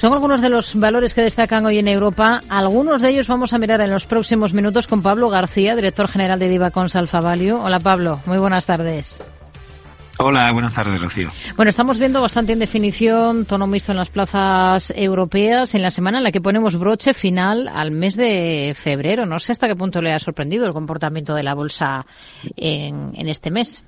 Son algunos de los valores que destacan hoy en Europa. Algunos de ellos vamos a mirar en los próximos minutos con Pablo García, director general de Divacons Alfa Value. Hola Pablo, muy buenas tardes. Hola, buenas tardes, Rocío. Bueno, estamos viendo bastante en definición tono mixto en las plazas europeas en la semana en la que ponemos broche final al mes de febrero. No sé hasta qué punto le ha sorprendido el comportamiento de la bolsa en, en este mes.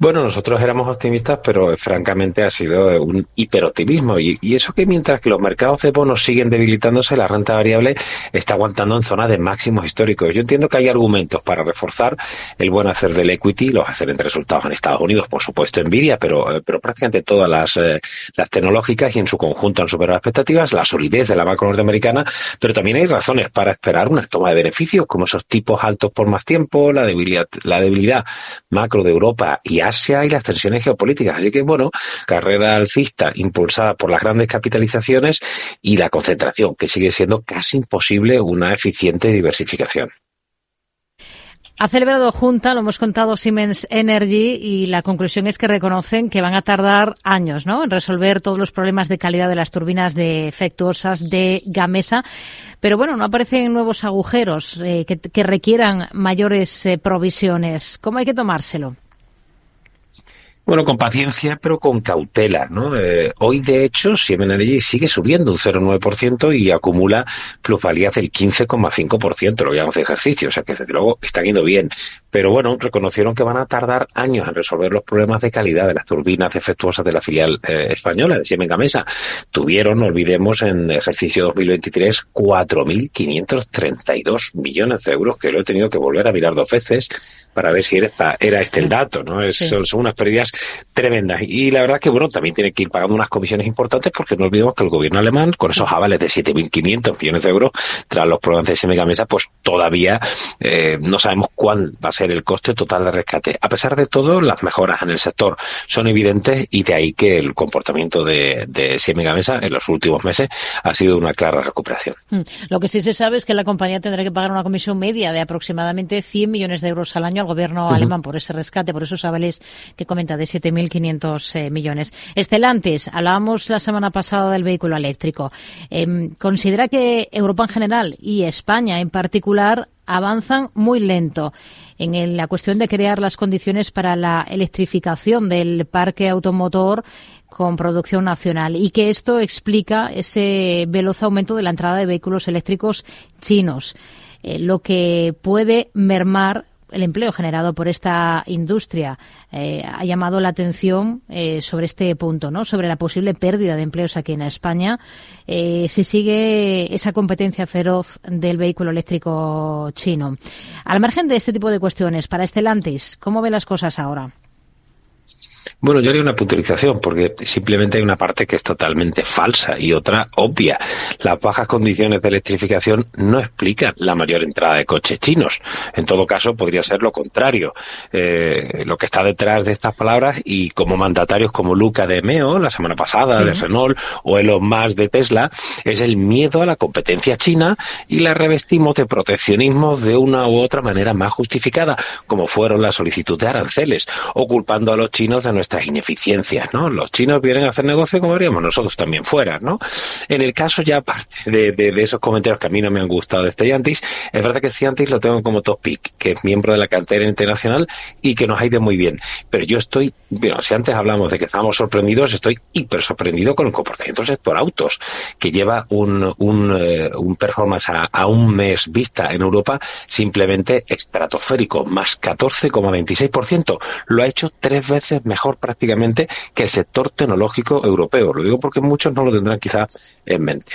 Bueno, nosotros éramos optimistas, pero francamente ha sido un hiperoptimismo. Y, y eso que mientras que los mercados de bonos siguen debilitándose, la renta variable está aguantando en zona de máximos históricos. Yo entiendo que hay argumentos para reforzar el buen hacer del equity, los excelentes resultados en Estados Unidos, por supuesto Nvidia, pero, eh, pero prácticamente todas las, eh, las tecnológicas y en su conjunto han superado expectativas, la solidez de la macro norteamericana, pero también hay razones para esperar una toma de beneficios, como esos tipos altos por más tiempo, la debilidad, la debilidad macro de Europa y y las tensiones geopolíticas. Así que, bueno, carrera alcista impulsada por las grandes capitalizaciones y la concentración, que sigue siendo casi imposible una eficiente diversificación. Ha celebrado junta, lo hemos contado Siemens Energy, y la conclusión es que reconocen que van a tardar años ¿no? en resolver todos los problemas de calidad de las turbinas defectuosas de Gamesa. Pero bueno, no aparecen nuevos agujeros eh, que, que, requieran mayores eh, provisiones. ¿Cómo hay que tomárselo? Bueno, con paciencia, pero con cautela, ¿no? Eh, hoy, de hecho, Siemens Energy sigue subiendo un 0,9% y acumula plusvalías del 15,5%, lo llamamos de ejercicio, o sea que desde luego están yendo bien. Pero bueno, reconocieron que van a tardar años en resolver los problemas de calidad de las turbinas defectuosas de la filial eh, española de Siemens Gamesa. Tuvieron, no olvidemos, en ejercicio 2023 4.532 millones de euros, que lo he tenido que volver a mirar dos veces para ver si era, era este el dato, ¿no? Es, sí. son, son, unas pérdidas tremendas. Y la verdad que, bueno, también tiene que ir pagando unas comisiones importantes porque no olvidemos que el gobierno alemán, con esos avales de 7.500 millones de euros tras los problemas de Siemens Gamesa, pues todavía eh, no sabemos cuál va a ser el coste total de rescate. A pesar de todo, las mejoras en el sector son evidentes y de ahí que el comportamiento de, de Siemens Gamesa en los últimos meses ha sido una clara recuperación. Lo que sí se sabe es que la compañía tendrá que pagar una comisión media de aproximadamente 100 millones de euros al año al gobierno uh -huh. alemán por ese rescate, por esos avales que comenta de 7.500 eh, millones. Estelantes, hablábamos la semana pasada del vehículo eléctrico. Eh, ¿Considera que Europa en general y España en particular avanzan muy lento en la cuestión de crear las condiciones para la electrificación del parque automotor con producción nacional y que esto explica ese veloz aumento de la entrada de vehículos eléctricos chinos, eh, lo que puede mermar el empleo generado por esta industria eh, ha llamado la atención eh, sobre este punto, ¿no? Sobre la posible pérdida de empleos aquí en España eh, si sigue esa competencia feroz del vehículo eléctrico chino. Al margen de este tipo de cuestiones, para Estelantis, ¿cómo ve las cosas ahora? Bueno, yo haría una puntualización porque simplemente hay una parte que es totalmente falsa y otra obvia. Las bajas condiciones de electrificación no explican la mayor entrada de coches chinos. En todo caso, podría ser lo contrario. Eh, lo que está detrás de estas palabras y como mandatarios como Luca de Meo, la semana pasada, sí. de Renault, o Elon Musk de Tesla, es el miedo a la competencia china y la revestimos de proteccionismo de una u otra manera más justificada, como fueron las solicitudes de aranceles, o culpando a los chinos de nuestras ineficiencias, ¿no? Los chinos vienen a hacer negocio como haríamos nosotros también fuera, ¿no? En el caso ya, aparte de, de, de, esos comentarios que a mí no me han gustado de Stellantis, es verdad que Stellantis lo tengo como top pick, que es miembro de la cartera internacional y que nos ha ido muy bien. Pero yo estoy, bueno, si antes hablamos de que estábamos sorprendidos, estoy hiper sorprendido con el comportamiento del sector autos, que lleva un, un, eh, un performance a, a un mes vista en Europa simplemente estratosférico, más 14,26%. Lo ha hecho tres veces mejor prácticamente que el sector tecnológico europeo. Lo digo porque muchos no lo tendrán quizá en mente.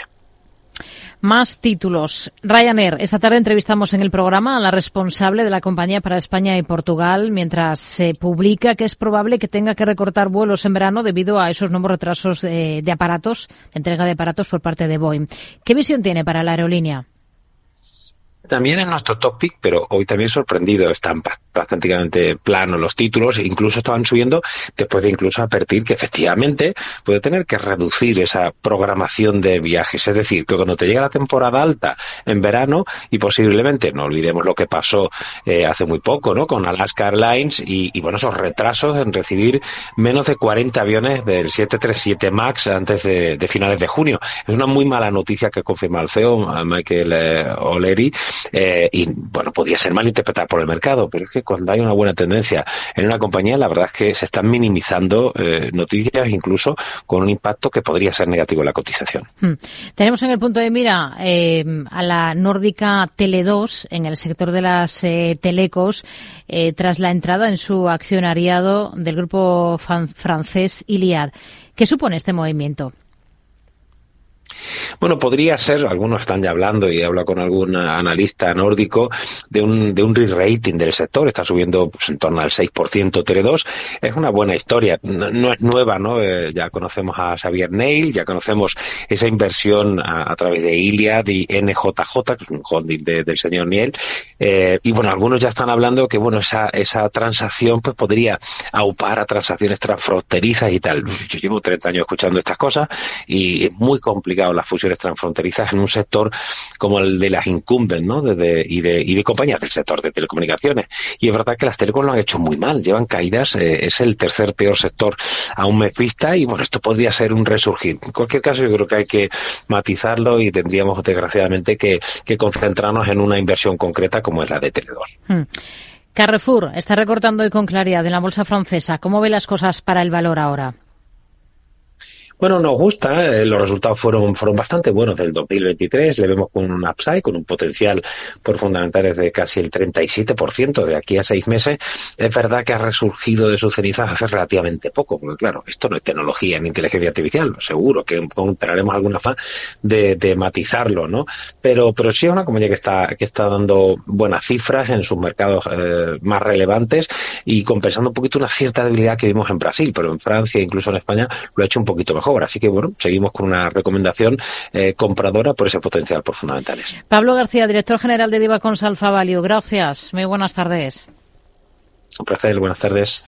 Más títulos. Ryanair. Esta tarde entrevistamos en el programa a la responsable de la compañía para España y Portugal mientras se publica que es probable que tenga que recortar vuelos en verano debido a esos nuevos retrasos de, de aparatos, de entrega de aparatos por parte de Boeing. ¿Qué visión tiene para la aerolínea? También es nuestro topic, pero hoy también sorprendido. Están prácticamente planos los títulos, incluso estaban subiendo después de incluso advertir que efectivamente puede tener que reducir esa programación de viajes. Es decir, que cuando te llega la temporada alta en verano y posiblemente, no olvidemos lo que pasó eh, hace muy poco, ¿no? Con Alaska Airlines y, y, bueno, esos retrasos en recibir menos de 40 aviones del 737 MAX antes de, de finales de junio. Es una muy mala noticia que confirma el CEO, Michael eh, O'Leary, eh, y bueno, podía ser mal interpretada por el mercado, pero es que cuando hay una buena tendencia en una compañía, la verdad es que se están minimizando eh, noticias incluso con un impacto que podría ser negativo en la cotización. Hmm. Tenemos en el punto de mira eh, a la nórdica Tele2 en el sector de las eh, telecos eh, tras la entrada en su accionariado del grupo francés Iliad. ¿Qué supone este movimiento? Bueno, podría ser, algunos están ya hablando y hablo con algún analista nórdico de un, de un re-rating del sector, está subiendo pues, en torno al 6% Tele2, es una buena historia, no, es nueva, ¿no? Eh, ya conocemos a Xavier Neil, ya conocemos esa inversión a, través de Iliad y NJJ, que es un holding del señor Neil, eh, y bueno, algunos ya están hablando que bueno, esa, esa transacción pues podría aupar a transacciones transfronterizas y tal. Yo llevo 30 años escuchando estas cosas y es muy complicado las transfronterizas en un sector como el de las incumbents, ¿no? De, y, de, y de compañías del sector de telecomunicaciones. Y es verdad que las telecom lo han hecho muy mal, llevan caídas, eh, es el tercer peor sector a un mes vista y bueno, esto podría ser un resurgir. En cualquier caso, yo creo que hay que matizarlo y tendríamos desgraciadamente que, que concentrarnos en una inversión concreta como es la de Tele2. Hmm. Carrefour está recortando hoy con claridad en la bolsa francesa. ¿Cómo ve las cosas para el valor ahora? Bueno, nos gusta, eh, los resultados fueron, fueron bastante buenos del 2023, le vemos con un upside, con un potencial por fundamentales de casi el 37% de aquí a seis meses. Es verdad que ha resurgido de sus cenizas hace relativamente poco, porque claro, esto no es tecnología ni inteligencia artificial, seguro que encontraremos alguna forma de, matizarlo, ¿no? Pero, pero sí es una compañía que está, que está dando buenas cifras en sus mercados eh, más relevantes y compensando un poquito una cierta debilidad que vimos en Brasil, pero en Francia, incluso en España, lo ha hecho un poquito mejor. Así que bueno, seguimos con una recomendación eh, compradora por ese potencial por fundamentales. Pablo García, director general de Diva Consalfa Value. Gracias. Muy buenas tardes. Un placer. Buenas tardes.